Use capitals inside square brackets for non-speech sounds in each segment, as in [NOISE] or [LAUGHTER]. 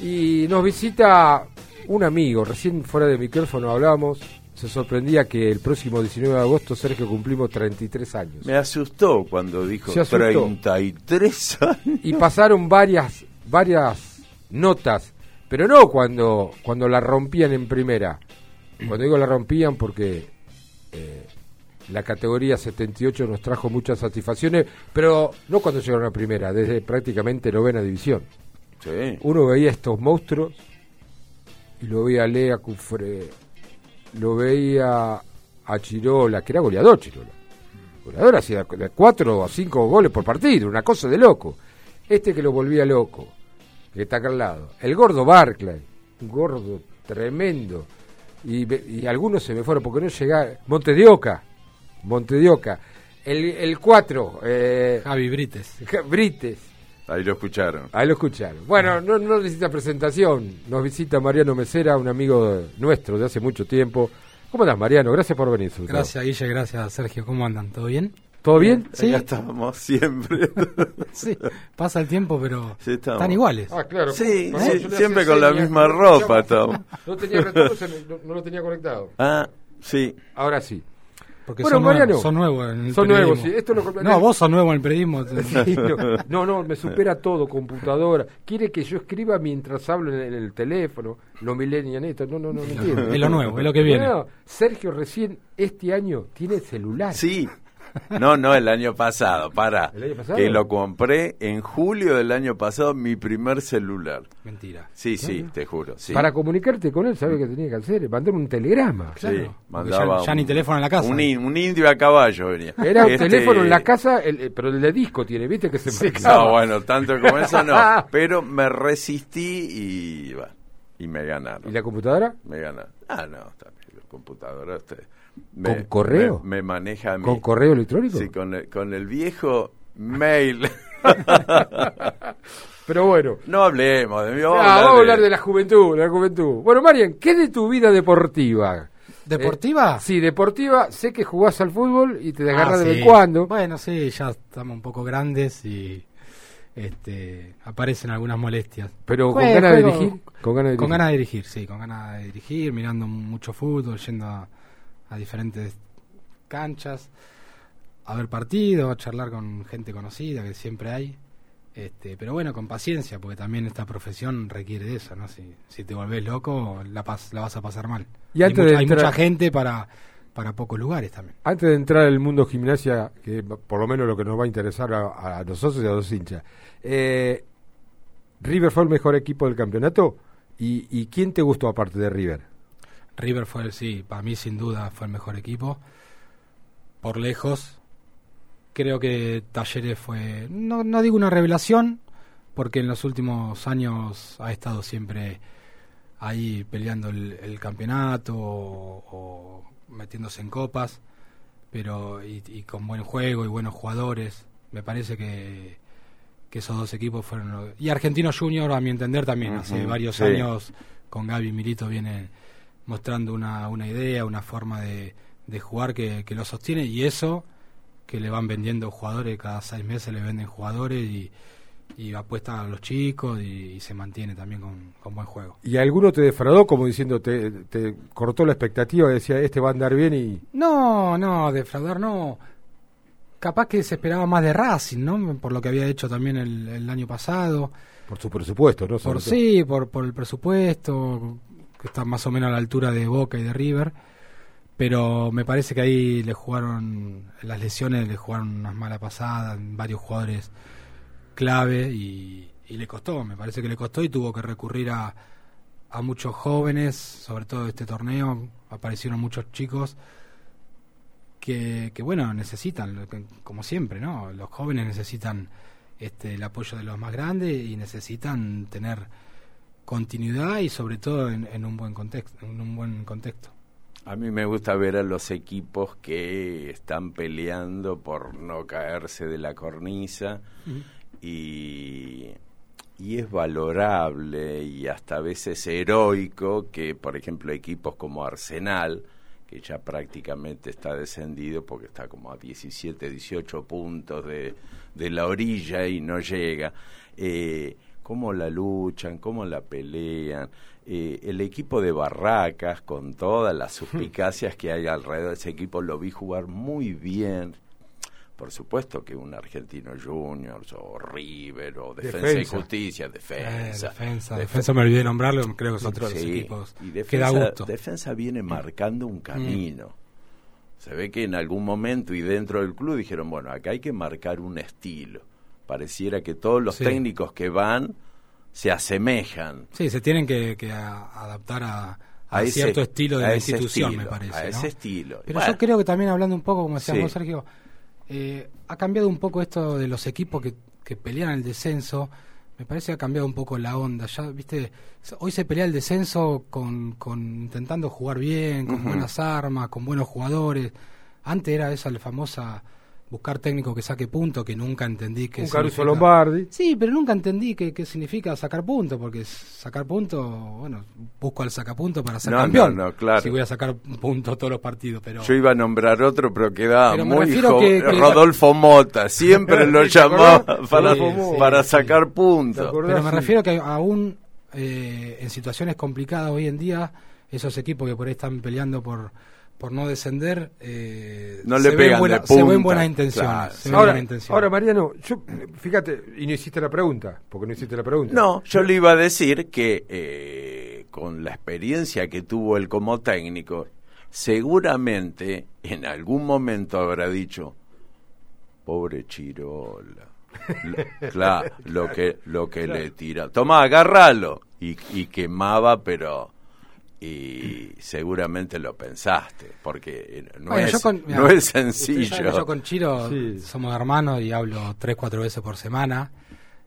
Y nos visita un amigo, recién fuera de micrófono hablamos, se sorprendía que el próximo 19 de agosto, Sergio, cumplimos 33 años. Me asustó cuando dijo asustó. 33 años. Y pasaron varias, varias notas, pero no cuando, cuando la rompían en primera. Cuando digo la rompían porque eh, la categoría 78 nos trajo muchas satisfacciones, pero no cuando llegaron a primera, desde prácticamente novena división. Sí. Uno veía estos monstruos y lo veía a Lea Cufre, lo veía a Chirola, que era goleador Chirola. Goleador hacía de cuatro o cinco goles por partido, una cosa de loco. Este que lo volvía loco, que está acá al lado. El gordo Barclay, un gordo tremendo. Y, algunos se me fueron porque no llegaba. Monte de Oca, Monte de Oca. El, el cuatro, eh, Javi Brites. Brites. Ahí lo escucharon. Ahí lo escucharon. Bueno, no, no necesita presentación. Nos visita Mariano Mesera, un amigo nuestro de hace mucho tiempo. ¿Cómo estás, Mariano? Gracias por venir. sobre todo. Gracias, Guille, gracias, Sergio. ¿Cómo andan? ¿Todo bien? ¿Todo bien? Sí. Acá estamos [LAUGHS] siempre. [LAUGHS] Sí, pasa el tiempo, pero Sí, estamos. están iguales. Ah, claro. Sí, No, siempre con la misma ropa estamos. No tenía no, no lo tenía conectado. Ah, sí. Ahora sí. Porque Bueno, son, Mariano. nuevos, son nuevos en el Son periodismo. nuevos, sí. Esto lo No, vos sos nuevo en el periodismo. [LAUGHS] Sí, no, no, no, me supera todo, computadora. Quiere que yo escriba mientras hablo en el, teléfono, lo millennial esto. No, no, no, no [LAUGHS] entiendo. Es lo nuevo, es lo que viene. Sergio recién este año tiene celular. Sí. [LAUGHS] No, no, el año pasado, para. ¿El año pasado? Que lo compré en julio del año pasado, mi primer celular. Mentira. Sí, sí, te juro. Sí. Para comunicarte con él, ¿sabes qué tenía que hacer? Mandar un telegrama. Sí, Claro, porque mandaba ya- ya ni un- teléfono en la casa. Un, in- un indio a caballo venía. Era un Este, teléfono en la casa, el- eh, pero el de disco tiene, ¿viste? Que se marcaba. No, bueno, tanto como eso no. [LAUGHS] Pero me resistí y, bueno, y me ganaron. ¿Y la computadora? Me ganaron. Ah, no, también la computadora. este, ¿Con correo? Me, me maneja a mí. ¿Con correo electrónico? Sí, con el, con el viejo mail. [LAUGHS] Pero bueno. no hablemos de mí. Ah, Vamos, Vamos, a hablar de la juventud, la juventud. Bueno, Marian, ¿qué de tu vida deportiva? ¿Deportiva? Eh, sí, deportiva. Sé que jugás al fútbol y te agarras Ah, de vez sí. en cuando. Bueno, sí, ya estamos un poco grandes y este, aparecen algunas molestias. Pero con ganas de dirigir. Con ganas de Con dirigir. ganas de dirigir, sí, con ganas de dirigir, mirando mucho fútbol, yendo a, a diferentes canchas, a ver partidos, a charlar con gente conocida, que siempre hay. Este, pero bueno, con paciencia, porque también esta profesión requiere de eso, ¿no? Si, si te volvés loco, la, pas- la vas a pasar mal. Y antes hay, de mucha, hay entrar- mucha gente para, para pocos lugares también. Antes de entrar al mundo gimnasia, que por lo menos lo que nos va a interesar a, a nosotros y a los hinchas, eh, ¿River fue el mejor equipo del campeonato? ¿Y, y quién te gustó aparte de River? River fue, sí, para mí sin duda fue el mejor equipo. Por lejos. Creo que Talleres fue, no, no digo una revelación, porque en los últimos años ha estado siempre ahí peleando el, el campeonato o, o metiéndose en copas, pero y, y con buen juego y buenos jugadores. Me parece que, que esos dos equipos fueron... Y Argentino Junior, a mi entender, también. Hace varios sí. años con Gaby Milito viene mostrando una, una idea, una forma de, de jugar que, que lo sostiene y eso que le van vendiendo jugadores, cada seis meses le venden jugadores y, y apuestan a los chicos y, y se mantiene también con, con buen juego. ¿Y alguno te defraudó como diciendo, te, te cortó la expectativa decía, este va a andar bien y... No, no, defraudar no. Capaz que se esperaba más de Racing, ¿no? Por lo que había hecho también el, el año pasado. Por su presupuesto, ¿no? Por sí, por, por el presupuesto, que está más o menos a la altura de Boca y de River. Pero me parece que ahí le jugaron, las lesiones le jugaron unas malas pasadas, varios jugadores clave y, y le costó, me parece que le costó y tuvo que recurrir a, a muchos jóvenes, sobre todo de este torneo, aparecieron muchos chicos que, que bueno, necesitan, como siempre, ¿no? Los jóvenes necesitan este, el apoyo de los más grandes y necesitan tener continuidad y sobre todo en, en un buen contexto, en un buen contexto. A mí me gusta ver a los equipos que están peleando por no caerse de la cornisa y, y es valorable y hasta a veces heroico que, por ejemplo, equipos como Arsenal, que ya prácticamente está descendido porque está como a 17, 18 puntos de, de la orilla y no llega, eh, cómo la luchan, cómo la pelean. Eh, el equipo de Barracas, con todas las [LAUGHS] suspicacias que hay alrededor de ese equipo, lo vi jugar muy bien. Por supuesto que un Argentino Juniors o River o Defensa, y Justicia, defensa. Eh, defensa, defensa, me olvidé de nombrarlo, creo que es otro de los equipos y defensa, Defensa viene marcando un camino. Se ve que en algún momento y dentro del club dijeron, bueno, acá hay que marcar un estilo. Pareciera que todos los técnicos que van se asemejan. Sí, se tienen que, adaptar a, cierto estilo de la institución, me parece. A ese estilo. Pero yo creo que también hablando un poco, como decíamos Sergio, eh, ha cambiado un poco esto de los equipos que, que pelean el descenso. Me parece que ha cambiado un poco la onda. Ya, viste, hoy se pelea el descenso con, con intentando jugar bien, con buenas armas, con buenos jugadores. Antes era esa la famosa buscar técnico que saque punto, que nunca entendí que Un Caruso Lombardi. Sí, pero nunca entendí qué, qué significa sacar punto, porque sacar punto, bueno, busco al sacapunto para ser campeón. No, claro. Si voy a sacar punto todos los partidos, pero... Yo iba a nombrar otro, pero quedaba muy joven. Rodolfo Mota, siempre lo [LAUGHS] llamaba para, para sacar puntos. Pero me refiero que aún eh, en situaciones complicadas hoy en día, esos equipos que por ahí están peleando por por no descender, eh, no le se, ven se ven buenas intenciones. ahora, Mariano, yo, fíjate, y no hiciste la pregunta, porque no hiciste la pregunta. No, yo le iba a decir que eh, con la experiencia que tuvo él como técnico, seguramente en algún momento habrá dicho, pobre Chirola. [LAUGHS] claro, lo que, lo que le tira. Toma, agárralo. Y, y quemaba, pero y seguramente lo pensaste, porque no, es, no es sencillo. Yo, con Chiro somos hermanos y hablo tres, cuatro veces por semana.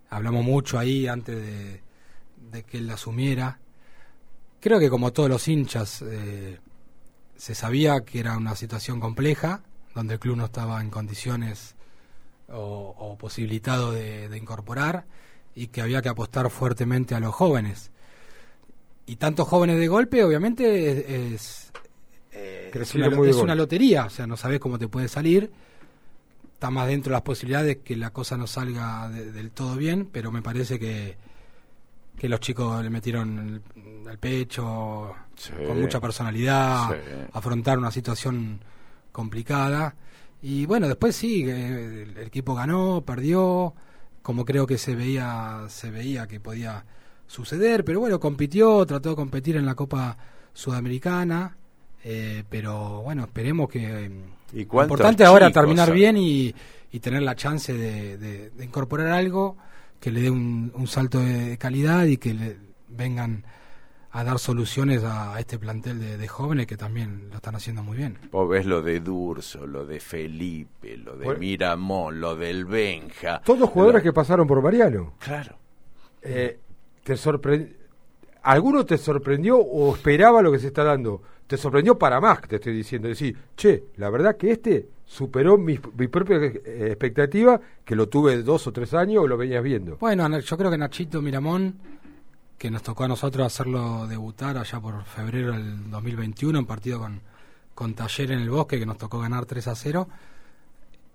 Hablamos mucho ahí antes de, que él asumiera. Creo que como todos los hinchas, eh, se sabía que era una situación compleja, donde el club no estaba en condiciones o, posibilitado de incorporar y que había que apostar fuertemente a los jóvenes y tantos jóvenes de golpe, obviamente es, es, una, lotería, o sea, no sabes cómo te puede salir. Está más dentro de las posibilidades que la cosa no salga del todo bien, pero me parece que, que los chicos le metieron el, pecho con mucha personalidad, afrontar una situación complicada. Y bueno, después sí, el, el equipo ganó, perdió, como creo que se veía, se veía que podía suceder, pero bueno, compitió, trató de competir en la Copa Sudamericana, eh, pero bueno, esperemos que... ¿Y importante ahora terminar bien y, y, tener la chance de, incorporar algo que le dé un, salto de calidad y que le vengan a dar soluciones a, este plantel de, jóvenes que también lo están haciendo muy bien. Vos ves lo de Durso, lo de Felipe, lo de Miramón, lo del Benja. Todos jugadores que pasaron por Mariano. Claro. Eh, te ¿alguno te sorprendió o esperaba lo que se está dando? Te sorprendió para más, te estoy diciendo. Decir, che, la verdad que este superó mi, propia expectativa, que lo tuve dos o tres años o lo venías viendo. Bueno, yo creo que Nachito Miramón, que nos tocó a nosotros hacerlo debutar allá por febrero del 2021, en partido con, con Taller en el Bosque, que nos tocó ganar 3 a 0,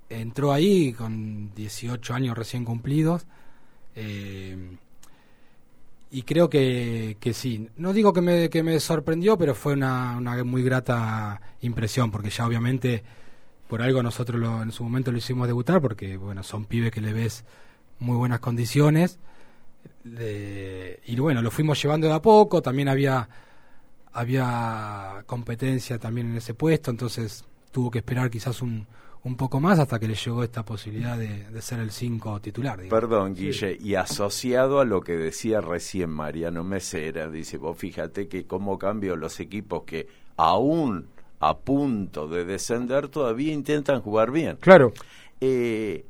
entró ahí con 18 años recién cumplidos. Eh, y creo que, que sí. No digo que me, que me sorprendió, pero fue una, una muy grata impresión, porque ya obviamente por algo nosotros lo, en su momento lo hicimos debutar, porque bueno, son pibes que le ves muy buenas condiciones. y bueno, lo fuimos llevando de a poco, también había, había competencia también en ese puesto, entonces tuvo que esperar quizás un, un poco más hasta que le llegó esta posibilidad de, ser el 5 titular. Perdón, Guille, y asociado a lo que decía recién Mariano Mesera, dice, vos fíjate que cómo cambio los equipos que aún a punto de descender todavía intentan jugar bien. Claro. Eh,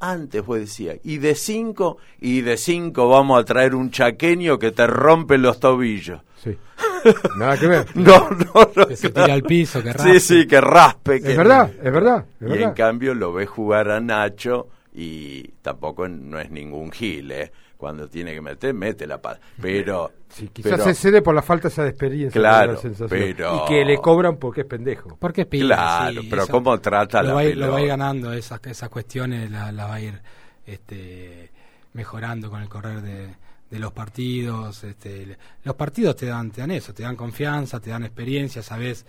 antes vos decía, y de 5, y de 5 vamos a traer un chaqueño que te rompe los tobillos. Sí. [LAUGHS] Nada que ver. [LAUGHS] no, no, no. Que se tira al piso, que raspe. Sí, sí, que raspe. Es verdad, es verdad. y en cambio lo ves jugar a Nacho y tampoco no es ningún gil, ¿eh? Cuando tiene que meter, mete la paz. Pero. Sí, quizás se cede por la falta esa de experiencia. Claro, pero. Y que le cobran porque es pendejo. Porque es pibe, Claro, pero ¿cómo trata lo la va, Lo va a ir ganando esas, esas cuestiones, la, la va a ir. Este, mejorando con el correr de, de los partidos. Este, los partidos te dan, te dan eso, te dan confianza, te dan experiencia, sabes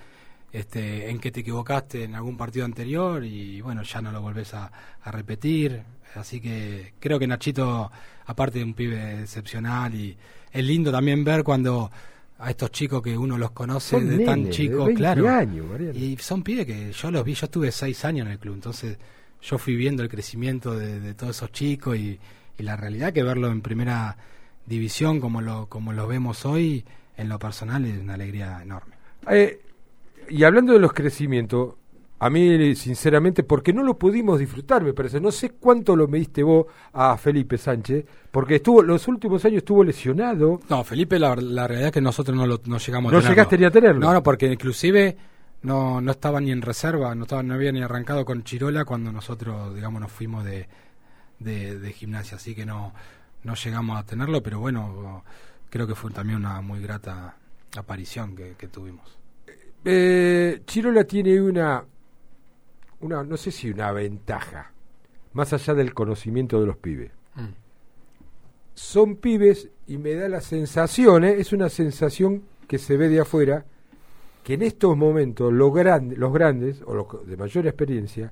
este, en qué te equivocaste en algún partido anterior y bueno, ya no lo volvés a, a repetir. Así que creo que Nachito, aparte de un pibe excepcional y es lindo también ver cuando a estos chicos que uno los conoce Son de tan chicos, de 20 claro. años, y son pibes que yo los vi, yo estuve seis años en el club, entonces yo fui viendo el crecimiento de, de todos esos chicos y, y la realidad que verlo en primera división como lo como lo vemos hoy, en lo personal es una alegría enorme. Eh, y hablando de los crecimientos, a mí, sinceramente, porque no lo pudimos disfrutar, me parece. No sé cuánto lo mediste vos a Felipe Sánchez, porque estuvo los últimos años estuvo lesionado. No, Felipe, la, la realidad es que nosotros no, lo, no llegamos a No tenerlo. llegaste ni a tenerlo. No, no, porque inclusive no, no estaba ni en reserva, no, estaba, no había ni arrancado con Chirola cuando nosotros, digamos, nos fuimos de, de, de gimnasia, así que no, no llegamos a tenerlo, pero bueno, creo que fue también una muy grata aparición que, que tuvimos. Eh, Chirola tiene una, una, no sé si una ventaja, más allá del conocimiento de los pibes. Mm. Son pibes y me da la sensación, ¿eh? es una sensación que se ve de afuera, que en estos momentos los, gran- los grandes o los de mayor experiencia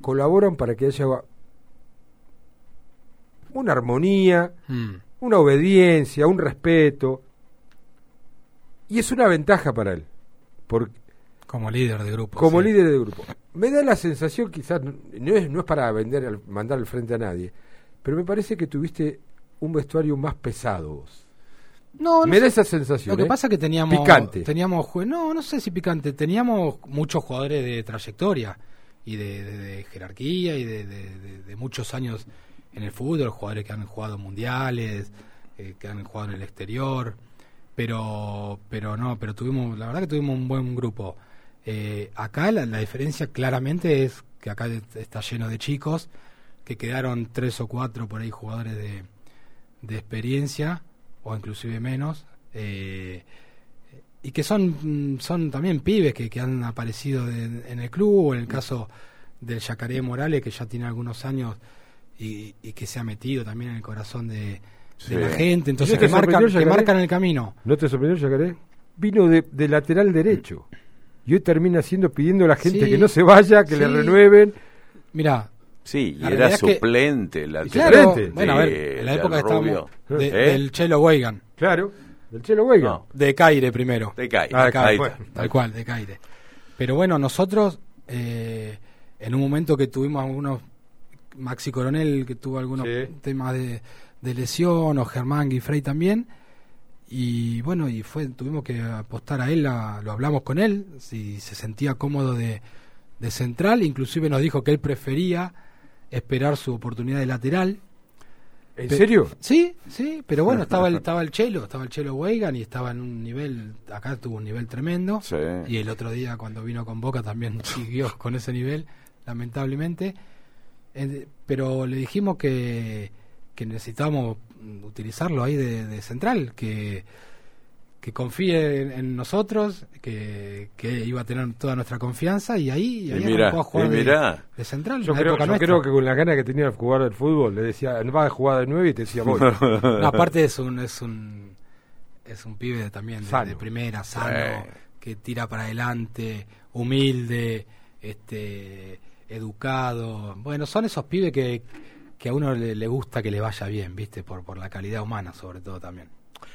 colaboran para que haya una armonía, Mm. una obediencia, un respeto. Y es una ventaja para él, porque Como líder de grupo. como sí. líder de grupo. Me da la sensación, quizás, no es, no es para vender, mandar al frente a nadie, pero me parece que tuviste un vestuario más pesado vos. No, no me sé. da esa sensación. Lo que ¿eh? pasa es que teníamos. Picante. Teníamos, no, no sé si picante. Teníamos muchos jugadores de trayectoria y de, de- de jerarquía y de- de muchos años en el fútbol, jugadores que han jugado mundiales, eh, que han jugado en el exterior. Pero, pero no, pero tuvimos, la verdad que tuvimos un buen grupo. Eh, acá la, la diferencia claramente es que acá está lleno de chicos que quedaron tres o cuatro por ahí jugadores de, de experiencia o inclusive menos eh, y que son son también pibes que, que han aparecido de- en el club o en el caso del Yacaré Morales que ya tiene algunos años y, y que se ha metido también en el corazón de, de la gente entonces ¿No te que marcan, que marcan el camino ¿No te sorprendió, Yacaré? Vino de, de lateral derecho. Y hoy termina siendo pidiendo a la gente Sí. que no se vaya, que le renueven. mira Sí, y La era suplente. la claro Suplente. bueno a ver de- en la época estábamos de- ¿Eh? del Chelo Weigan Claro, del Chelo Veiga. No. de Caire primero. Ah, de Caire, bueno. está. tal cual, de Caire. Pero bueno, nosotros, eh, en un momento que tuvimos algunos, Maxi Coronel, que tuvo algunos Sí. temas de, de lesión, o Germán Guifrey también, y bueno, y fue tuvimos que apostar a él, a- lo hablamos con él, si se sentía cómodo de, de central, inclusive nos dijo que él prefería esperar su oportunidad de lateral. ¿En Pe- serio? Sí, sí, pero bueno, estaba el, [LAUGHS] estaba el Chelo, estaba el Chelo Weigan y estaba en un nivel, acá tuvo un nivel tremendo. Sí. Y el otro día cuando vino con Boca también [LAUGHS] siguió con ese nivel, lamentablemente. Pero le dijimos que, que necesitábamos utilizarlo ahí de, de central, que, que confíe en, en nosotros, que, que iba a tener toda nuestra confianza y ahí, y Y ahí a jugar y de- mira. de, central. Yo, creo, yo creo que con la gana que tenía de jugar al fútbol, le decía, no vas a jugar de nueve y te decía, voy. [LAUGHS] No, aparte es un es un es un pibe también de, primera, sano, Sí. que tira para adelante, humilde, este educado. Bueno, son esos pibes que, que a uno le, le gusta que le vaya bien, ¿viste? Por por la calidad humana sobre todo también.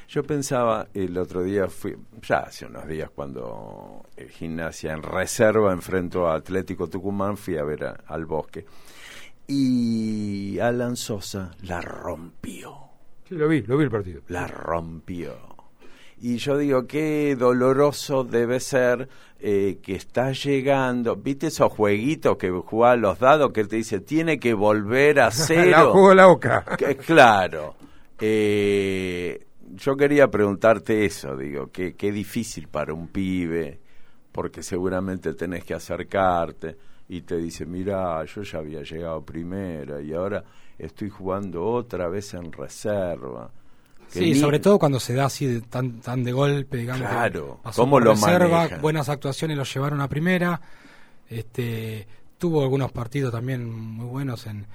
Yo pensaba el otro día, fui, ya hace unos días, cuando el gimnasia en reserva enfrentó a Atlético Tucumán, fui a ver a- al bosque. Y Alan Sosa la rompió, Sí, lo vi, lo vi el partido. la rompió. Y yo digo, qué doloroso debe ser eh, que estás llegando. ¿Viste esos jueguitos que jugaba los dados que te dice, tiene que volver a [LAUGHS] la cero? jugó la oca. Que- claro. Eh, yo quería preguntarte eso, digo, que qué difícil para un pibe, porque seguramente tenés que acercarte y te dice, mira, yo ya había llegado primera y ahora estoy jugando otra vez en reserva. Sí, ni- sobre todo cuando se da así de, tan tan de golpe, digamos. Claro, pasó ¿cómo por lo reserva, buenas actuaciones lo llevaron a primera. Este, tuvo algunos partidos también muy buenos en,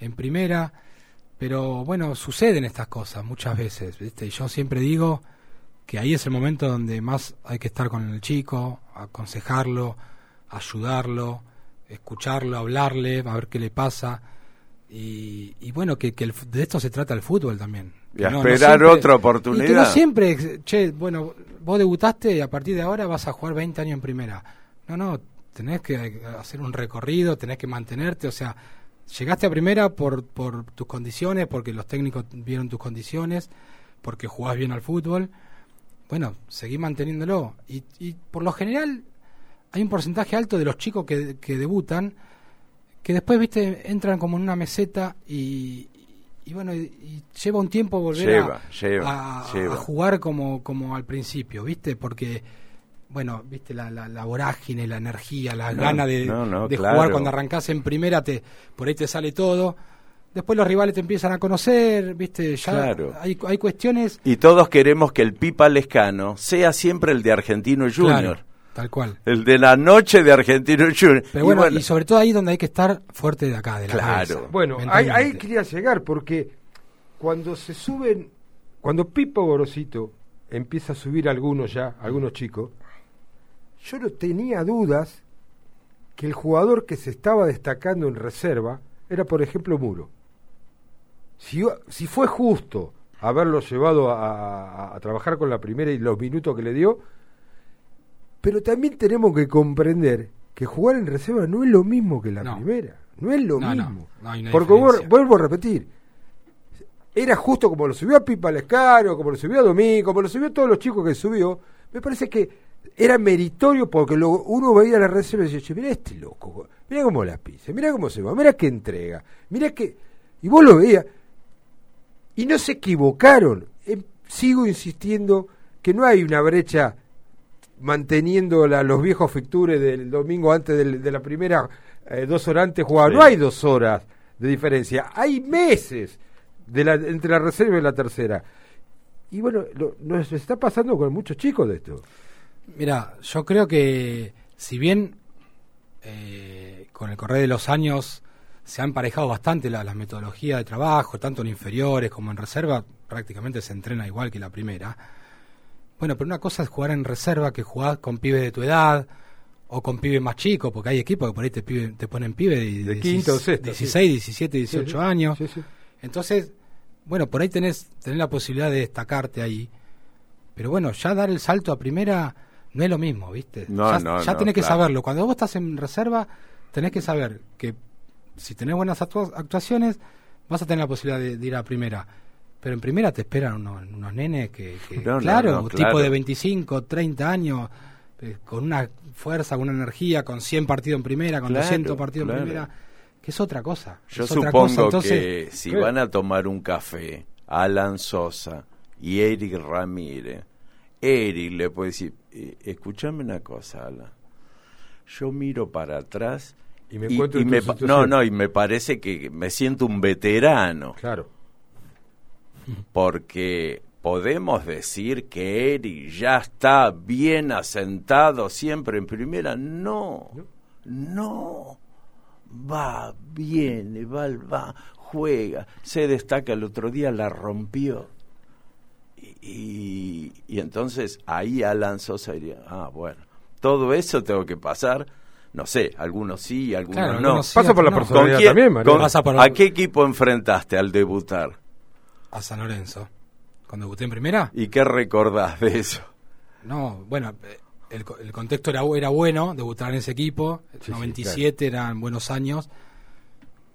en primera. Pero bueno, suceden estas cosas muchas veces, ¿viste? Y yo siempre digo que ahí es el momento donde más hay que estar con el chico, aconsejarlo, ayudarlo, escucharlo, hablarle, a ver qué le pasa. Y, y bueno, que, que el de esto se trata el fútbol también. Y a no- no esperar siempre- otra oportunidad. Y que no siempre, che, bueno, vos debutaste y a partir de ahora vas a jugar 20 años en primera. No, no, tenés que hacer un recorrido, tenés que mantenerte, o sea, llegaste a primera por, por tus condiciones, porque los técnicos vieron tus condiciones, porque jugás bien al fútbol. Bueno, seguí manteniéndolo. Y, y por lo general hay un porcentaje alto de los chicos que, que debutan que después, viste, entran como en una meseta y, y bueno, y, y lleva un tiempo volver Lleva, a, lleva, a- lleva. a jugar como, como al principio, viste, porque, bueno, viste, la, la, la vorágine, la energía, las No, ganas de, no, no, de claro. jugar cuando arrancás en primera, te por ahí te sale todo. Después los rivales te empiezan a conocer, viste, ya Claro. hay, hay cuestiones. Y todos queremos que el Pipa Lescano sea siempre el de Argentino Junior. Claro, tal cual. El de la noche de Argentino [LAUGHS] Junior. Pero Y bueno, y sobre todo ahí donde hay que estar fuerte de acá, de la Claro. cabeza, Bueno, ahí, quería llegar porque cuando se suben, cuando Pipo Gorosito empieza a subir algunos ya, algunos chicos, yo no tenía dudas que el jugador que se estaba destacando en reserva era, por ejemplo, Muro. Si, si fue justo haberlo llevado a, a- a trabajar con la primera y los minutos que le dio, pero también tenemos que comprender que jugar en reserva no es lo mismo que la No. primera. No es lo No, mismo. no Porque vuelvo a repetir. Era justo como lo subió a Pipa Lescaro, como lo subió a Domingo, como lo subió a todos los chicos que subió. Me parece que era meritorio porque lo- uno veía la reserva y decía, "Che, mirá este loco, mirá cómo la pisa, mirá cómo se va, mirá qué entrega, mirá que... Y vos lo veías. Y no se equivocaron. Em, sigo insistiendo que no hay una brecha manteniendo la- los viejos fictures del domingo antes del- de la primera, eh, dos horas antes jugaba. Sí. No hay dos horas de diferencia, hay meses de la, entre la reserva y la tercera. Y bueno, lo- nos está pasando con muchos chicos de esto. Mira, yo creo que si bien eh, con el correr de los años se han emparejado bastante la- las metodologías de trabajo, tanto en inferiores como en reserva, prácticamente se entrena igual que la primera. Bueno, pero una cosa es jugar en reserva que jugás con pibes de tu edad o con pibes más chicos, porque hay equipos que por ahí te, pibe- te ponen pibes de, De quinto o 16, sexto, sí. 16, 17, 18 Sí, sí. años. Sí, sí. Entonces, bueno, por ahí tenés, tenés la posibilidad de destacarte ahí. Pero bueno, ya dar el salto a primera no es lo mismo, ¿viste? No, ya no, ya no, tenés que claro. saberlo. Cuando vos estás en reserva, tenés que saber que si tenés buenas actua- actuaciones, vas a tener la posibilidad de, de ir a primera. Pero en primera te esperan unos, unos nenes que, que, No, no, claro, no, un claro. tipo de 25, 30 años, eh, con una fuerza, con una energía, con 100 partidos en primera, con Claro, 200 partidos claro. en primera, que es otra cosa. Yo es otra supongo cosa. Entonces, que si van a tomar un café, Alan Sosa y Eric Ramírez, Eric le puede decir, eh, escúchame una cosa, Alan. Yo miro para atrás Y me encuentro en tu me no, no, y me parece que me siento un veterano, Claro. Porque podemos decir que Eric ya está bien asentado siempre en primera. No, no. Va, viene, va, va, juega, se destaca. El otro día la rompió. Y, y, y entonces ahí Alan Sosa diría, ah, bueno, todo eso tengo que pasar. No sé, algunos sí, algunos Claro, no. algunos sí, Pasa por la no. persona. ¿Con Personalidad quién- también, María. con- ¿A qué equipo enfrentaste al debutar? A San Lorenzo. Cuando debuté en primera, ¿Y qué recordás de eso? no, bueno, el, co- el contexto era, era bueno, debutar en ese equipo, sí, 97 eran buenos años,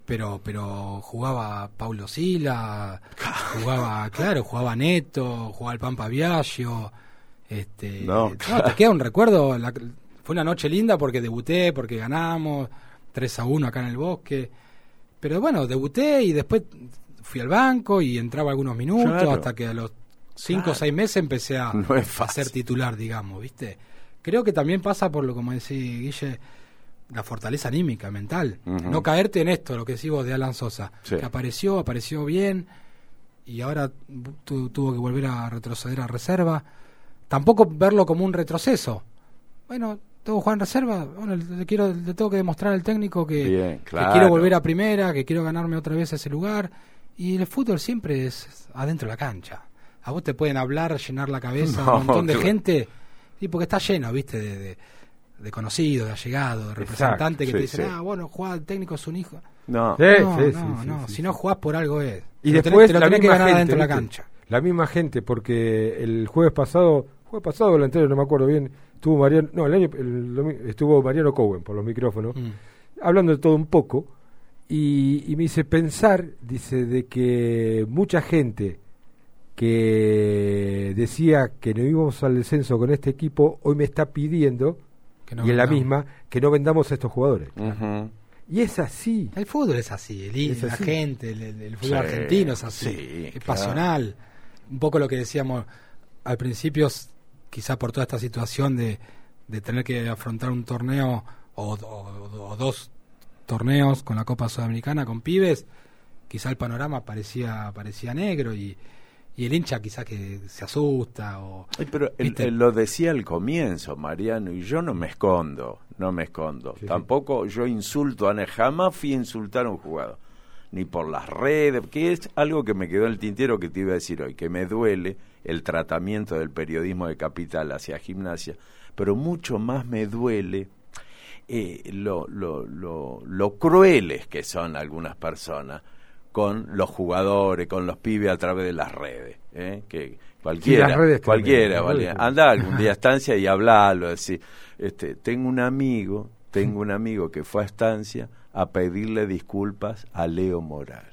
pero pero jugaba Paulo Sila, [LAUGHS] jugaba, claro, jugaba Neto, jugaba el Pampa Viaggio, este, No, no, claro. te queda un recuerdo, la- fue una noche linda porque debuté, porque ganamos, 3 a 1 acá en el bosque, pero bueno, debuté y después fui al banco y entraba algunos minutos Claro. hasta que a los 5 Claro. o 6 meses empecé a, [LAUGHS] No a ser titular, digamos, ¿viste? Creo que también pasa por lo como decía Guille, la fortaleza anímica, mental. No caerte en esto, lo que decís vos de Alan Sosa, Sí. que apareció, apareció bien y ahora tu- tuvo que volver a retroceder a reserva. Tampoco verlo como un retroceso. Bueno, tengo que jugar en reserva, bueno, le, quiero, le tengo que demostrar al técnico que, Bien, que quiero volver a primera, que quiero ganarme otra vez ese lugar Y el fútbol siempre es adentro de la cancha. A vos te pueden hablar, llenar la cabeza [LAUGHS] No, un montón de gente, y porque está lleno, viste, de, de, de conocidos, de allegados, de representantes que sí, te dicen, sí. ah, bueno, juega el técnico es un hijo. No, Sí, no, sí, no, sí, sí, no, sí, si sí. no jugás por algo es. Y Te lo tenés- después te lo la tenés que misma ganar gente, adentro de la cancha. La misma gente, porque el jueves pasado, jueves pasado o el anterior, no me acuerdo bien, estuvo Mariano, no, el año, el estuvo Mariano Cowen por los micrófonos, Mm. hablando de todo un poco, y, y me hice pensar, dice, de que mucha gente que decía que no íbamos al descenso con este equipo, hoy me está pidiendo, Que no y en la vendamos. misma, que no vendamos a estos jugadores. Y es así. El fútbol es así, el, Es la así. gente, el, el- el fútbol Sí, argentino es así, sí, es claro. pasional. Un poco lo que decíamos al principio, quizá por toda esta situación de, de tener que afrontar un torneo o, o- o dos torneos con la Copa Sudamericana con pibes, quizá el panorama parecía, parecía negro y, y el hincha quizá que se asusta o... Pero el- lo decía al comienzo, Mariano, y yo no me escondo, no me escondo. Sí, sí. Tampoco yo insulto a jamás fui a insultar a un jugador, ni por las redes, que es algo que me quedó en el tintero que te iba a decir hoy, que me duele el tratamiento del periodismo de Capital hacia gimnasia, pero mucho más me duele eh, lo, lo, lo, lo crueles que son algunas personas con los jugadores, con los pibes a través de las redes. ¿eh? Que cualquiera, redes cualquiera, redes anda algún día a estancia [LAUGHS] y hablalo, decir, este, tengo un amigo, tengo un amigo que fue a estancia a pedirle disculpas a Leo Morales.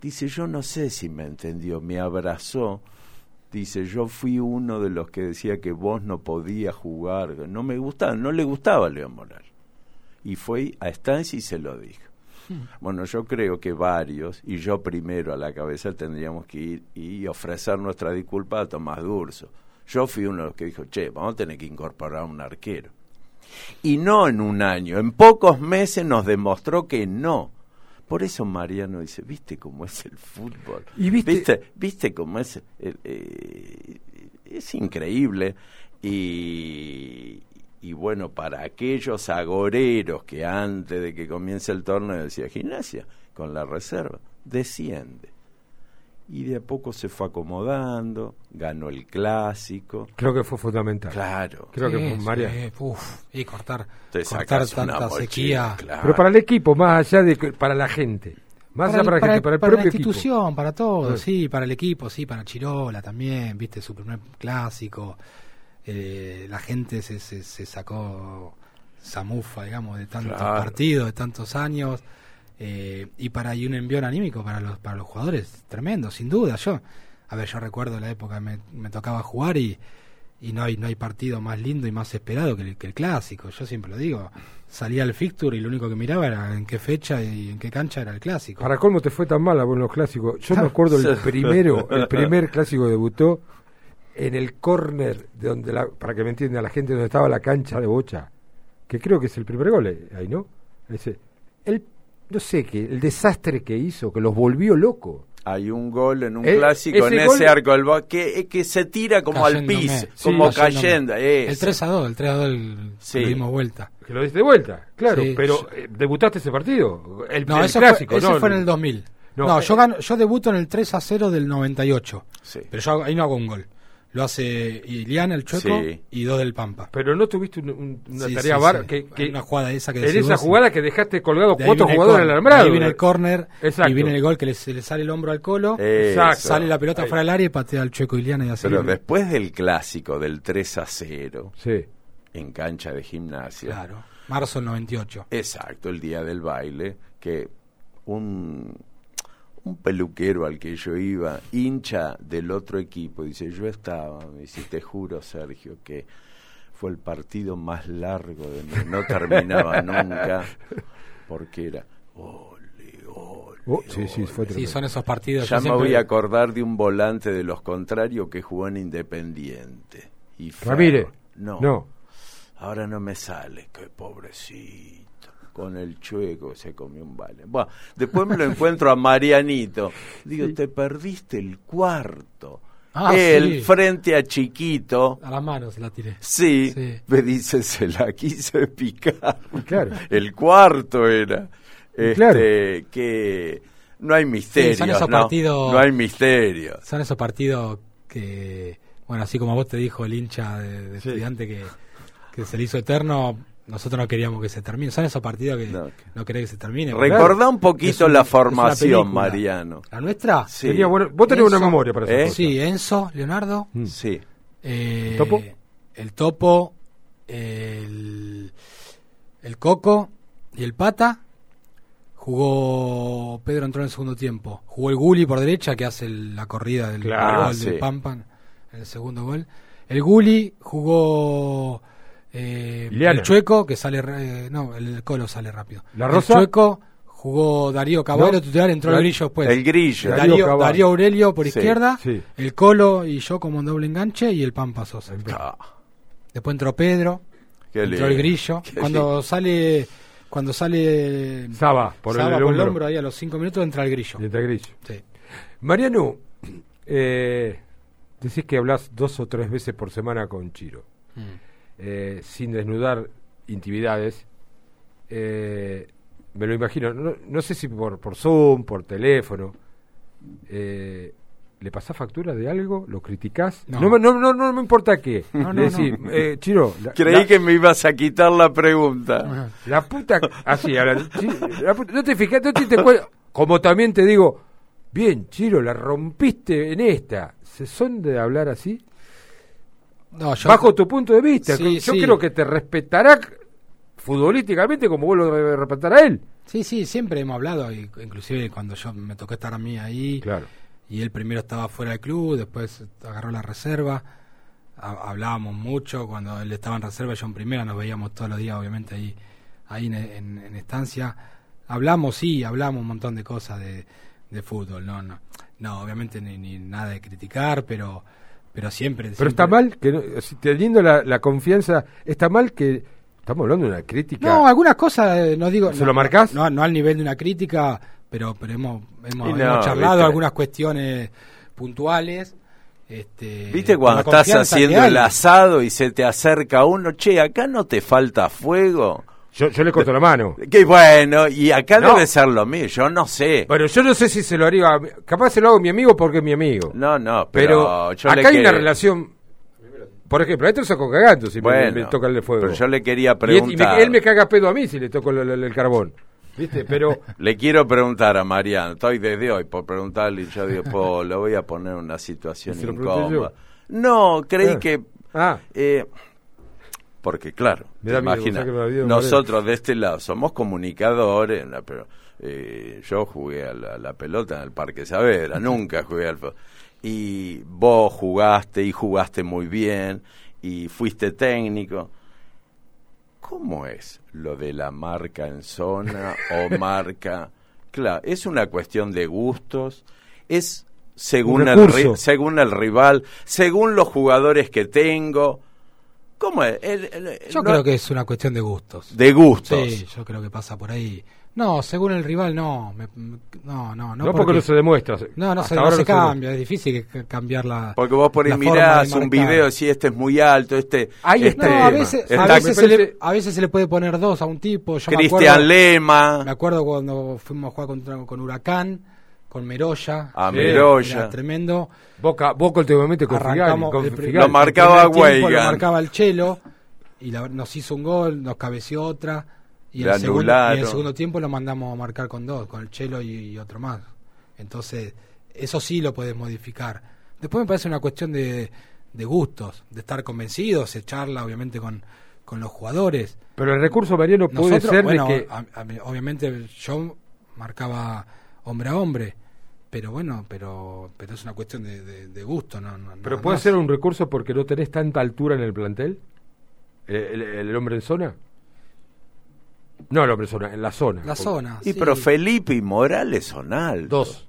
Dice, yo no sé si me entendió, me abrazó. Dice, yo fui uno de los que decía que vos no podías jugar. No me gustaba, no le gustaba a Leo Morales. Y fue a estancia y se lo dijo. Bueno, yo creo que varios, y yo primero a la cabeza, tendríamos que ir y ofrecer nuestra disculpa a Tomás Durso. Yo fui uno de los que dijo, che, vamos a tener que incorporar un arquero. Y no en un año, en pocos meses nos demostró que no. Por eso Mariano dice, ¿viste cómo es el fútbol? Y viste- ¿Viste, ¿Viste cómo es? eh, eh, es increíble. Y, y bueno, para aquellos agoreros que antes de que comience el torneo decía gimnasia, con la reserva, desciende. Y de a poco se fue acomodando, ganó el clásico. Creo que fue fundamental. Claro. Creo que fue Mariano. sí, uf, y cortar, cortar tanta mochila, sequía. claro. Pero para el equipo, más allá de que para la gente. Más allá para, la gente, para el para propio la equipo. institución, para todo, Sí. sí, para el equipo, sí, para Chirola también, viste, su primer clásico. Eh, la gente se, se, se sacó zamufa, digamos, de tantos Claro. partidos, de tantos años. Eh, y para y un envión anímico para los para los jugadores tremendo sin duda yo a ver yo recuerdo la época que me, me tocaba jugar y, y no hay no hay partido más lindo y más esperado que el, que el clásico yo siempre lo digo salía al fixture y lo único que miraba era en qué fecha y en qué cancha era el clásico Para colmo te fue tan mal en los clásicos. Yo me acuerdo el [LAUGHS] primero, el primer clásico debutó en el córner de donde la, para que me entienda la gente donde estaba la cancha de Bocha, que creo que es el primer gol eh, ahí, ¿no? Ese, el no sé qué, el desastre que hizo, que los volvió locos. Hay un gol en un Eh, clásico en ese arco del bo- que, que se tira como al Cayéndome. piso, Sí, como cayendo. el eso. 3 a 2 el 3 a 2 el, Sí. le dimos vuelta Que lo diste de vuelta, claro, Sí, pero yo- eh, debutaste ese partido. El, no el ese, clásico, fue, ese ¿no? fue en el 2000 No, no, eh, yo gano, yo debuto en el 3 a 0 del 98 Sí. pero yo ahí no hago un gol lo hace Iliana el Chueco Sí. y dos del Pampa Pero no tuviste un- un- una Sí, tarea sí, bar- sí. que, que Hay una jugada esa que en esa jugada que dejaste colgados De ahí cuatro jugadores en el córner, alambrado. Ahí viene el córner Exacto. y viene el gol que le, se le sale el hombro al colo. Exacto. sale la pelota Ahí. fuera del área y patea al Chueco Iliana y así. Pero después del clásico del 3 a 0 Sí. en cancha de gimnasia. Claro, marzo del 98. Exacto, el día del baile, que un, un peluquero al que yo iba, hincha del otro equipo, dice, yo estaba, me dice, te juro, Sergio, que fue el partido más largo de mi, no terminaba [LAUGHS] nunca, porque era, ole, ole, Oh, sí, sí, fue Sí, son esos partidos. Ya me siempre- voy a acordar de un volante de los contrarios que jugó en Independiente. Y fue- Ramírez. No, No. ahora no me sale. Qué pobrecito. Con el chueco se comió un vale. Bueno, después me lo encuentro a Marianito. [LAUGHS] Digo, te perdiste el cuarto. Ah, Él sí. frente a Chiquito. A las manos la tiré. Sí, Sí. me dice, se la quiso picar. [LAUGHS] Claro. El cuarto era. Este, Claro. que no hay misterio. son esos no, partidos- no hay misterio. Son esos partidos que, bueno, así como vos te dijo el hincha de, estudiante que, que se le hizo eterno, nosotros no queríamos que se termine. Son esos partidos que No, no, que- querés que se termine. Recordá un poquito un- la formación. Mariano. ¿La nuestra? Sí. Tenía bueno- vos tenés Eso. una memoria para ¿Eh? eso. Sí, Enzo, Leonardo, Mm. Sí. eh, ¿Topo? el Topo, el, el Coco y el Pata. Jugó Pedro entró en el segundo tiempo. Jugó el Guli por derecha que hace el- la corrida del Claro, gol sí. del Pampan en el segundo gol. El Guli jugó eh, el Chueco que sale eh, no, el Colo sale rápido. La El Rosa. Chueco jugó Darío Caballo No. titular, entró La- el Grillo después. El grillo. Darío Darío, Aurelio por Sí, izquierda, sí. el Colo y yo como un doble enganche y el Pampa Sosa. Ah, Después entró Pedro, qué entró lindo. el Grillo. Qué Cuando sale cuando sale Saba, por Saba el, por el hombro. hombro ahí a los cinco minutos entra el Grillo. Y entra Grillo. Sí. Mariano, eh, decís que hablas dos o tres veces por semana con Chiro, Mm. Eh, sin desnudar intimidades. Eh, me lo imagino, no, no sé si por, por Zoom, por teléfono. Eh, ¿Le pasás factura de algo? ¿Lo criticás? No. No, me- no, no, no me importa qué. No, Le no, decís, no. eh, Chiro, la, Creí la- que me ibas a quitar la pregunta. La puta. Así, la puta- no te fijas, no te, te cuento- Como también te digo, bien, Chiro, la rompiste en esta. ¿Se son de hablar así? No, yo- Bajo tu punto de vista. Sí, yo sí. creo que te respetará futbolísticamente como vos lo debes respetar a él. Sí, sí, siempre hemos hablado, y- inclusive cuando yo me tocó estar a mí ahí, Claro. y él primero estaba fuera del club, después agarró la reserva, ha- hablábamos mucho, cuando él estaba en reserva, yo en primera, nos veíamos todos los días, obviamente, ahí, ahí en, en- en estancia. Hablamos, sí, hablamos un montón de cosas de, de fútbol, no, no, no, obviamente ni, ni nada de criticar, pero, pero siempre. Pero está mal, que no- si teniendo la, la confianza, está mal que. Estamos hablando de una crítica. No, algunas cosas, eh, no digo. ¿Se no, lo marcás? No, no al nivel de una crítica, pero, pero hemos, hemos, no, hemos charlado viste. algunas cuestiones puntuales. Este, ¿Viste cuando estás haciendo el asado y se te acerca uno? Che, acá no te falta fuego. Yo, yo le corto la mano. Qué bueno, y acá No. debe ser lo mismo, yo no sé. Bueno, yo no sé si se lo haría. a Capaz se lo hago a mi amigo porque es mi amigo. No, no, pero pero, yo le acá hay una relación. Por ejemplo, esto saco cagando si me- Bueno, me, toca el fuego. pero yo le quería Y él- y me- preguntar. él me caga pedo a mí si le toco el, el- el carbón. ¿Viste? Pero. [LAUGHS] Le quiero preguntar a Mariano, estoy desde hoy por preguntarle y yo digo, po, lo voy a poner en una situación ¿Se lo pregunté incómoda. No, creí Ah. que... Ah, eh, porque claro, te que de nosotros de este lado somos comunicadores, pero eh, yo jugué a la, la pelota en el Parque Saavedra, nunca jugué al fútbol. Y vos jugaste y jugaste muy bien y fuiste técnico. ¿Cómo es lo de la marca en zona o [LAUGHS] marca? Claro, es una cuestión de gustos, es según el, según el rival, según los jugadores que tengo. ¿Cómo es? El- el- Yo no- creo que es una cuestión de gustos. De gustos. Sí, yo creo que pasa por ahí. No, según el rival, no. me- no, no, no. no, porque, no se demuestra. no, no Hasta se, no se cambia. Es difícil que- cambiar la. Porque vos por ahí mirás un video si este es muy alto, este... Ahí este No, a veces, a, veces se le, a veces se le puede poner dos a un tipo. Cristian Lema, Me acuerdo cuando fuimos a jugar contra, con Huracán, con Meroya. a Sí, Meroya. Era tremendo. Boca, Boca últimamente con Figali. Arrancamos con Figali. Lo marcaba Weigan. Lo marcaba el Chelo. Y la- nos hizo un gol, nos cabeció otra. Y el segundo, y el segundo tiempo lo mandamos a marcar con dos, con el Chelo y, y otro más. Entonces, eso sí lo puedes modificar. Después me parece una cuestión de, de gustos, de estar convencidos, se charla obviamente con, con los jugadores. Pero el recurso, Mariano, puede ser bueno, de que. a- a mí, obviamente yo marcaba hombre a hombre, pero bueno, pero pero es una cuestión de, de- de gusto, no, no- Pero puede más. ser un recurso porque no tenés tanta altura en el plantel. ¿El, el- el hombre en zona? No, el hombre en zona, en la zona. la zona. Y sí. pero Felipe y Morales son altos. Dos.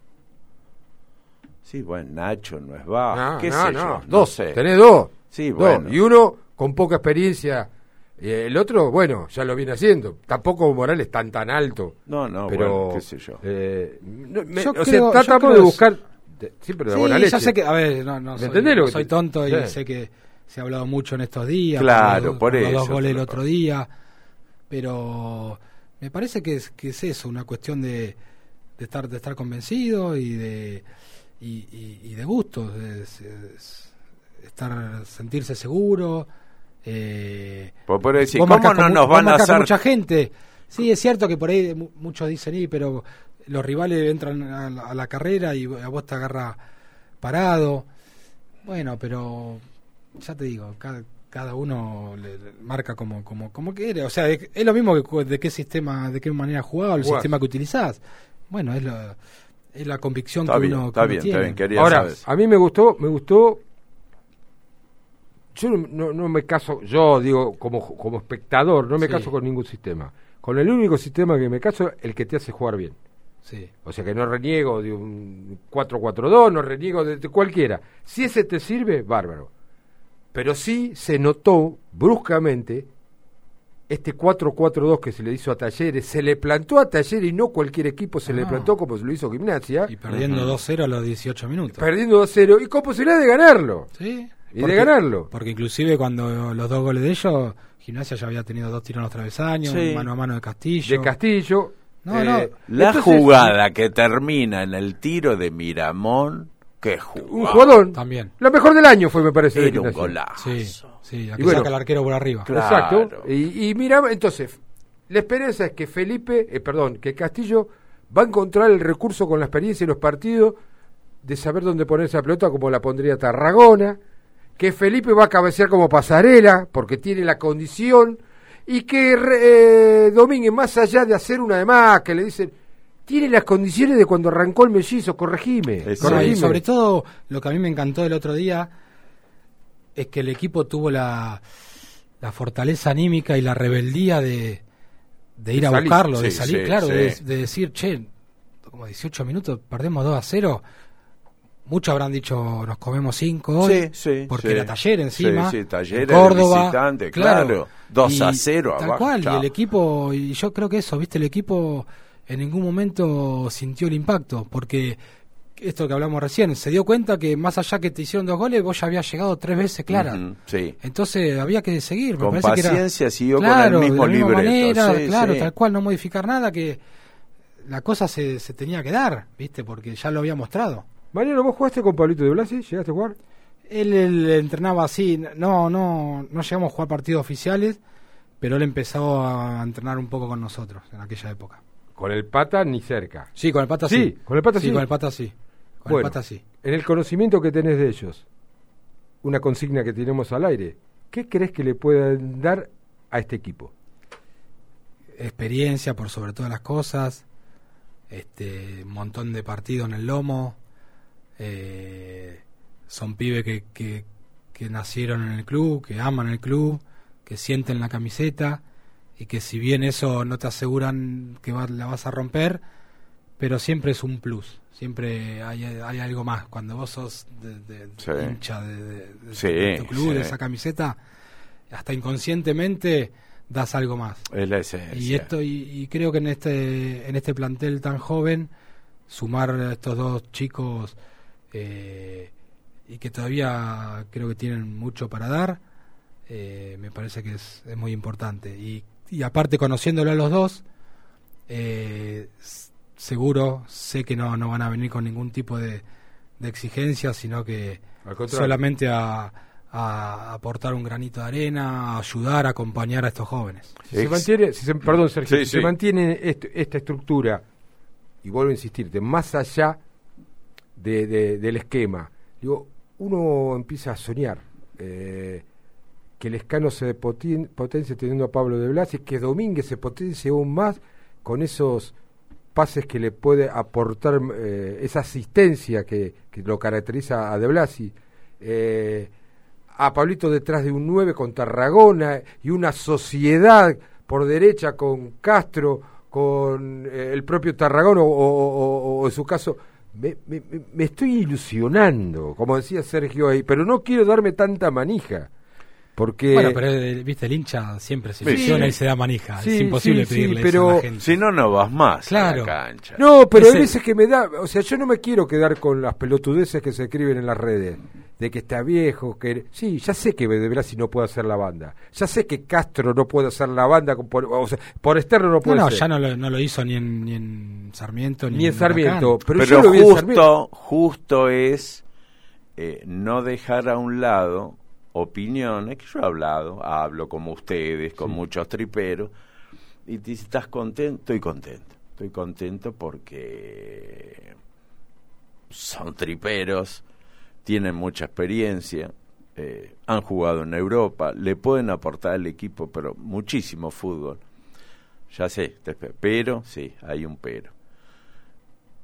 Sí, bueno, Nacho no es bajo. No, ¿Qué no, sé no, yo? No Dos. sé. Tenés dos. Sí, Dos. bueno. Y uno con poca experiencia. Y el otro, bueno, ya lo viene haciendo. Tampoco Morales tan tan alto. No, no, pero bueno, qué sé yo. eh, no, me- Yo o creo- sea, tratamos de es- buscar de- siempre de Sí, buena ya leche. sé que, a ver, no, no ¿Me soy, no soy tonto y Sí. sé que se ha hablado mucho en estos días. Claro, los- por los dos eso, goles el otro día, pero me parece que es, que es eso, una cuestión de, de estar de estar convencido y de y, de gusto estar sentirse seguro eh, pues por decir, ¿cómo no nos van a hacer mucha gente sí es cierto que por ahí muchos dicen y pero los rivales entran a la, carrera y a vos te agarra parado bueno pero ya te digo cada, cada uno le, marca como, como, como quiere. O sea, es, lo mismo que de qué sistema, de qué manera jugado, el sistema que utilizás. Bueno, es la, es la convicción que uno, está bien, Está bien, quería Ahora, a mí me gustó, me gustó. Yo no, no me caso, yo digo como, como espectador, no me caso con ningún sistema. Con el único sistema que me caso, el que te hace jugar bien. Sí. O sea que no reniego de un 4-4-2, no reniego de cualquiera. Si ese te sirve, bárbaro pero sí se notó bruscamente este 4-4-2 que se le hizo a Talleres, se le plantó a Talleres y no cualquier equipo se le ah. plantó como se lo hizo Gimnasia. Y perdiendo 2-0 a los 18 minutos. Perdiendo 2-0 y con posibilidad de ganarlo. Sí. Y de ganarlo. Porque inclusive cuando los dos goles de ellos, Gimnasia ya había tenido dos tiros en los travesaños, mano a mano de Castillo. De Castillo. No, no. Eh, la jugada que termina en el tiro de Miramón Qué Un jugador. También. Lo mejor del año fue, me parece. Era un golazo. Sí, sí, la que saca el arquero por arriba. Exacto. Y, mira, entonces, la esperanza es que Felipe, eh, perdón, que Castillo va a encontrar el recurso con la experiencia y los partidos de saber dónde ponerse la pelota, como la pondría Tarragona, que Felipe va a cabecear como pasarela, porque tiene la condición, y que eh, Domínguez, más allá de hacer una de más, que le dicen, tiene las condiciones de cuando arrancó el mellizo, corregime. sobre todo lo que a mí me encantó el otro día es que el equipo tuvo la, la fortaleza anímica y la rebeldía de, de ir a buscarlo, de salir, claro, de, decir, che, como 18 minutos, perdemos 2 a 0. Muchos habrán dicho, nos comemos 5 hoy, porque era taller encima. Sí, taller Córdoba, visitante, claro. 2 a 0 Tal cual, y el equipo, y yo creo que eso, viste, el equipo en ningún momento sintió el impacto, porque esto que hablamos recién, se dio cuenta que más allá que te hicieron dos goles, vos ya habías llegado tres veces clara. sí. Entonces había que seguir. con paciencia siguió con el mismo de la Manera, claro, tal cual, no modificar nada, que la cosa se, se tenía que dar, ¿viste? Porque ya lo había mostrado. Mariano, ¿vos jugaste con Pablito de Blasi? ¿Llegaste a jugar? Él, él, entrenaba así, no, no, no llegamos a jugar partidos oficiales, pero él empezó a entrenar un poco con nosotros en aquella época. Con el pata ni cerca. Sí, con el pata sí. Con el pata sí. con el pata sí. Con el pata sí. En el conocimiento que tenés de ellos, una consigna que tenemos al aire, ¿qué crees que le pueden dar a este equipo? Experiencia por sobre todas las cosas, este, un montón de partidos en el lomo, eh, son pibes que, que, que nacieron en el club, que aman el club, que sienten la camiseta y que si bien eso no te aseguran que la vas a romper, pero siempre es un plus, siempre hay, hay algo más. Cuando vos sos de, hincha de, tu club, de esa camiseta, hasta inconscientemente das algo más. Es la esencia. Y esto y, creo que en este en este plantel tan joven sumar a estos dos chicos eh, y que todavía creo que tienen mucho para dar, eh, me parece que es, es muy importante. Y y aparte conociéndolo a los dos, eh, seguro sé que no, no van a venir con ningún tipo de, de exigencia, sino que solamente a, aportar un granito de arena, a ayudar, a acompañar a estos jóvenes. Si se mantiene, si perdón Sergio, si se mantiene esta estructura, y vuelvo a insistirte, más allá de, del esquema, digo, uno empieza a soñar. Eh, que el escano se potencie teniendo a Pablo de Blasi, que Domínguez se potencie aún más con esos pases que le puede aportar eh, esa asistencia que, lo caracteriza a De Blasi. Eh, a Pablito detrás de un 9 con Tarragona y una sociedad por derecha con Castro, con el propio Tarragona o, en su caso... Me, me, estoy ilusionando, como decía Sergio ahí, pero no quiero darme tanta manija Porque Bueno, pero eh, viste, el hincha siempre se Sí. ilusiona y se da manija. Sí, es imposible sí, sí, pedirle pero- eso a la gente. Si no, no vas más Claro. a la cancha. No, pero hay veces que me da, o sea, yo no me quiero quedar con las pelotudeces que se escriben en las redes, de que está viejo, que sí, ya sé que De Blasi no puede hacer la banda, ya sé que Castro no puede hacer la banda, con- por, o sea, por externo no No, puede no, ser, ya no lo, no lo hizo ni en, ni en Sarmiento ni, ni en Sarmiento, pero, Pero, yo lo vi en Sarmiento. justo, justo es eh, no dejar a un lado opiniones que yo he hablado, hablo como ustedes, con muchos triperos, y te dice, ¿estás contento? Estoy contento. Estoy contento porque son triperos, tienen mucha experiencia, eh, han jugado en Europa, le pueden aportar al equipo, pero muchísimo fútbol. Ya sé, pero, sí, hay un pero.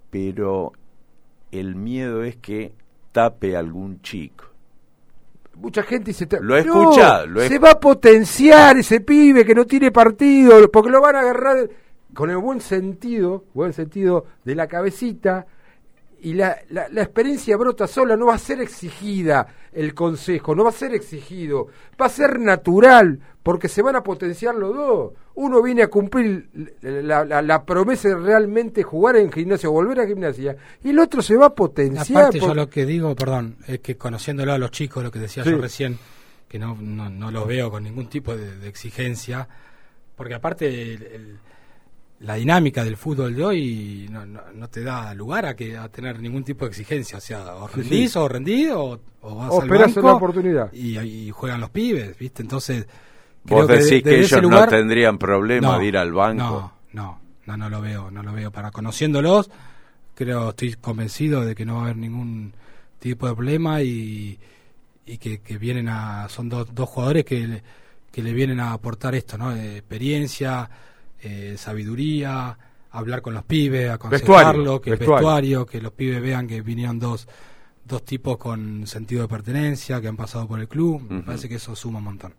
Pero el miedo es que tape algún chico. Mucha gente dice, Lo he "No, escuchado, lo he- se va a potenciar ese pibe que no tiene partido, porque lo van a agarrar con el buen sentido, buen sentido de la cabecita, y la, la, la experiencia brota sola, no va a ser exigida el consejo, no va a ser exigido, va a ser natural, porque se van a potenciar los dos. Uno viene a cumplir la, la- promesa de realmente jugar en gimnasia, volver a gimnasia, y el otro se va a potenciar. Aparte, yo lo que digo, perdón, es que conociéndolo a los chicos, lo que decía Sí. yo recién, que no, no, no los veo con ningún tipo de, de exigencia, porque aparte el- el- la dinámica del fútbol de hoy no, no, no te da lugar a que a tener ningún tipo de exigencia, o sea, o rendís sí. o rendís o, o vas O al banco una oportunidad. Y, y juegan los pibes, ¿viste? Entonces, Vos creo que decís de- que ellos lugar- no tendrían problema No, de ir al banco. No, no, no, no lo veo, no lo veo. Para conociéndolos, creo, estoy convencido de que no va a haber ningún tipo de problema y, y que, que vienen a, son dos, dos jugadores que, le- que le vienen a aportar esto, ¿no? Eh, experiencia, eh, sabiduría, hablar con los pibes, aconsejarlo, Vestuario, que el vestuario. vestuario, que los pibes vean que vinieron dos dos tipos con sentido de pertenencia, que han pasado por el club, me parece que eso suma un montón.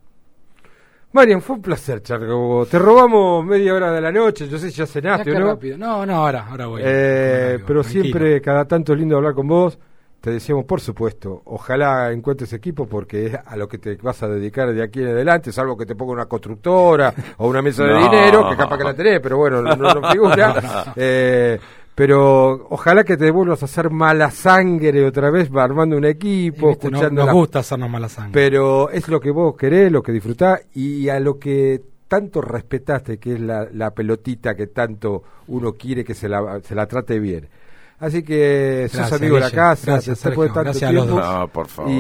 Marian, fue un placer, vos. Te robamos media hora de la noche, yo sé si ya cenaste o Ya no. rápido. No, no, ahora, ahora voy. Eh, pero tranquilo. siempre, cada tanto es lindo hablar con vos. Te decíamos, por supuesto, ojalá encuentres equipo porque es a lo que te vas a dedicar de aquí en adelante, salvo que te ponga una constructora o una mesa de [LAUGHS] dinero, que capaz que la tenés, pero bueno, no, no figura. [LAUGHS] Eh, pero ojalá que te vuelvas a hacer mala sangre otra vez, armando un equipo, viste, no- escuchando nos gusta hacernos mala sangre. pero es lo que vos querés, lo que disfrutás y a lo que tanto respetaste, que es la, la pelotita que tanto uno quiere que se la, se la trate bien. Así que sos Gracias, amigo de la casa, Gracias, después de Sergio. tanto Gracias a los tiempo, dos. No, por favor. Y-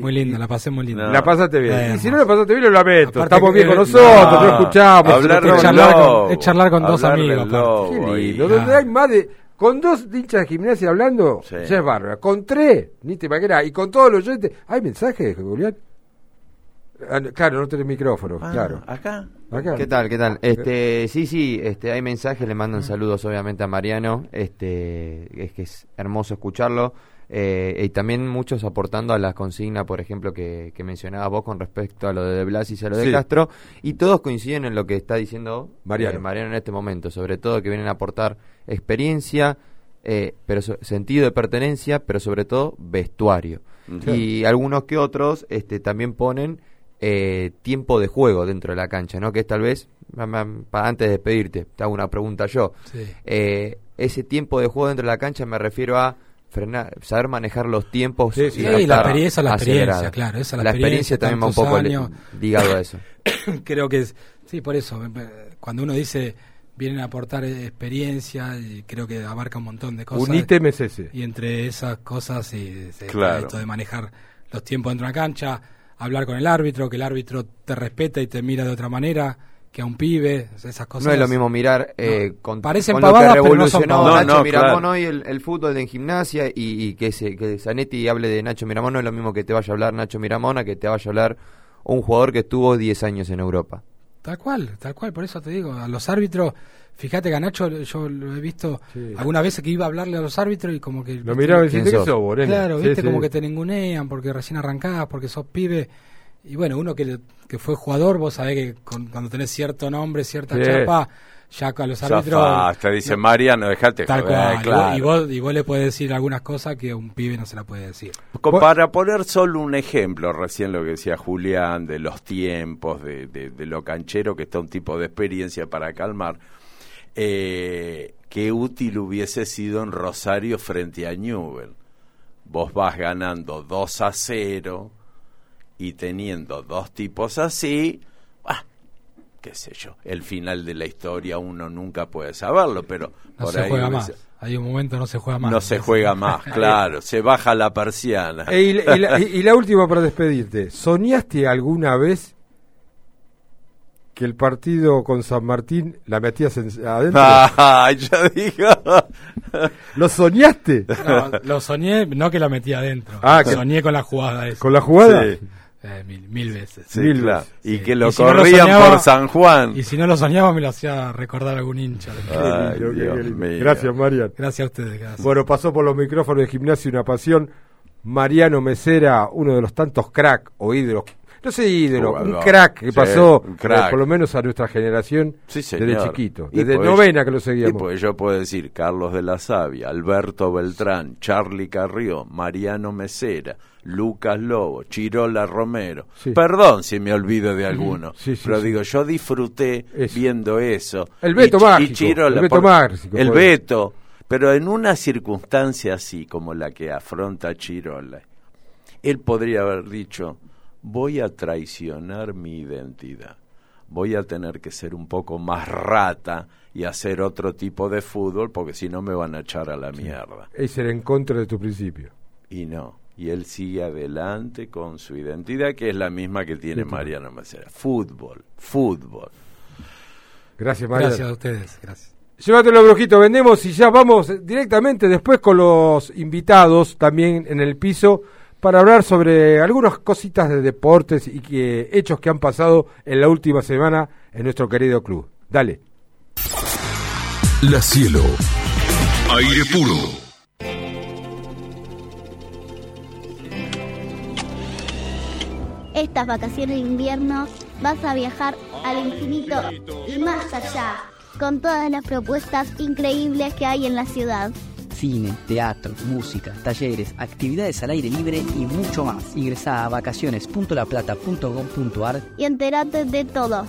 muy linda, la pasé muy linda. No. La pasaste bien. Eh, y si no la pasaste bien, lo lamento. Aparte Estamos bien con nosotros, no, no escuchamos. hablar es charlar con- es charlar con dos amigos, lobo, Qué lindo, Ah. donde hay más de. Con dos hinchas de gimnasia hablando, Sí. ya es bárbaro. Con tres, ni te imaginas. Y con todos los oyentes. ¿Hay mensajes, Julián? Ah, claro, no tenés micrófono, Ah, claro. Acá. Acá. ¿Qué tal? ¿Qué tal? Este, sí, sí, este, hay mensajes, le mandan saludos obviamente a Mariano, este, es que es hermoso escucharlo, eh, y también muchos aportando a la consigna, por ejemplo, que, que mencionabas vos con respecto a lo de De Blas y a lo de Sí. Castro, y todos coinciden en lo que está diciendo Mariano. eh, Mariano en este momento, sobre todo que vienen a aportar experiencia, eh, pero so- sentido de pertenencia, pero sobre todo vestuario. Y algunos que otros este, también ponen eh, tiempo de juego dentro de la cancha, ¿no? Que es tal vez, ma- ma- pa- antes de despedirte, te hago una pregunta yo. Sí. Eh, ese tiempo de juego dentro de la cancha me refiero a frenar, saber manejar los tiempos Sí, sí. y la experiencia, la experiencia, claro, esa es la la experiencia, experiencia también va un poco años. ligado a eso. [COUGHS] Creo que es, sí, por eso, me- me- cuando uno dice vienen a aportar eh, experiencia, y creo que abarca un montón de cosas. Un ítem es ese. Y entre esas cosas, sí, sí, está Claro. esto de manejar los tiempos dentro de una cancha, hablar con el árbitro, que el árbitro te respeta y te mira de otra manera que a un pibe, esas cosas. No es lo mismo mirar eh, No, con, parecen con lo que pavadas, pero no. Nacho No, no, Miramón claro. hoy el, el fútbol en gimnasia y, y que, se, que Zanetti hable de Nacho Miramón no es lo mismo que te vaya a hablar Nacho Miramón a que te vaya a hablar un jugador que estuvo 10 años en Europa. Tal cual, tal cual, por eso te digo, a los árbitros, fíjate que a Nacho yo lo he visto Sí. algunas veces que iba a hablarle a los árbitros y como que... Lo miraba y ¿Quién decía, ¿qué sos? nene?" Claro, Sí, viste, sí. como que te ningunean porque recién arrancás, porque sos pibe. Y bueno, uno que, que fue jugador, vos sabés que con- cuando tenés cierto nombre, cierta Sí. chapa, ya con los árbitros... Zafaste, dice Mariano, dejate Tal cual. y vos- claro. Y, vos, y vos le podés decir algunas cosas que a un pibe no se la puede decir. Para poner solo un ejemplo, recién lo que decía Julián, de los tiempos, de, de- de lo canchero que está un tipo de experiencia para calmar, eh, qué útil hubiese sido en Rosario frente a Newell. Vos vas ganando 2 a 0 y teniendo dos tipos así, ah, qué sé yo, el final de la historia uno nunca puede saberlo, pero No por se ahí juega hubiese- más. Hay un momento no se juega más. no se juega más, [LAUGHS] claro, se baja la persiana. E- y, la- y la, y la última para despedirte. ¿Soñaste alguna vez que el partido con San Martín la metías en- adentro? Ah, ya digo. [LAUGHS] ¿Lo soñaste? No, lo soñé, no que la metí adentro. Ah, que- soñé con la jugada esa. ¿Con la jugada? Sí. Eh, mil, mil veces. Sí, Mil claro. veces. Y Sí. que lo Y si no lo corrían soñaba- por San Juan. Y si no lo soñaba, me lo hacía recordar algún hincha. Ay, Dios. Gracias, Marian. Gracias a ustedes. Gracias. Bueno, pasó por los micrófonos de Gimnasio Una Pasión. Mariano Mesera, uno de los tantos crack o ídolos. No sé ídolo, un crack que Sí, pasó, crack. eh, por lo menos a nuestra generación, Sí, desde chiquito. Y Desde pues- novena que lo Y seguíamos. pues yo puedo decir Carlos de la Sabia, Alberto Beltrán, Charlie Carrió, Mariano Mesera, Lucas Lobo, Chirola Romero. Sí. Perdón si me olvido de alguno, Sí, sí, pero digo, yo disfruté Eso. viendo eso. El Beto Y y Chirola, el Beto por- mágico, El por- Beto, pero en una circunstancia así como la que afronta Chirola, él podría haber dicho, voy a traicionar mi identidad, voy a tener que ser un poco más rata y hacer otro tipo de fútbol porque si no me van a echar a la mierda. Es ir en contra de tu principio. Y no, y él sigue adelante con su identidad que es la misma que tiene Mariano Macera. Fútbol, fútbol. Gracias, Mariano. Gracias a ustedes. Gracias. Llévatelo, brujito, vendemos y ya vamos directamente después con los invitados también en el piso para hablar sobre algunas cositas de deportes y que, hechos que han pasado en la última semana en nuestro querido club. Dale. La Cielo. Aire puro. Estas vacaciones de invierno vas a viajar al infinito y más allá, con todas las propuestas increíbles que hay en la ciudad. Cine, teatro, música, talleres, actividades al aire libre y mucho más. Ingresa a vacaciones.laplata.gov.ar Y entérate de todo.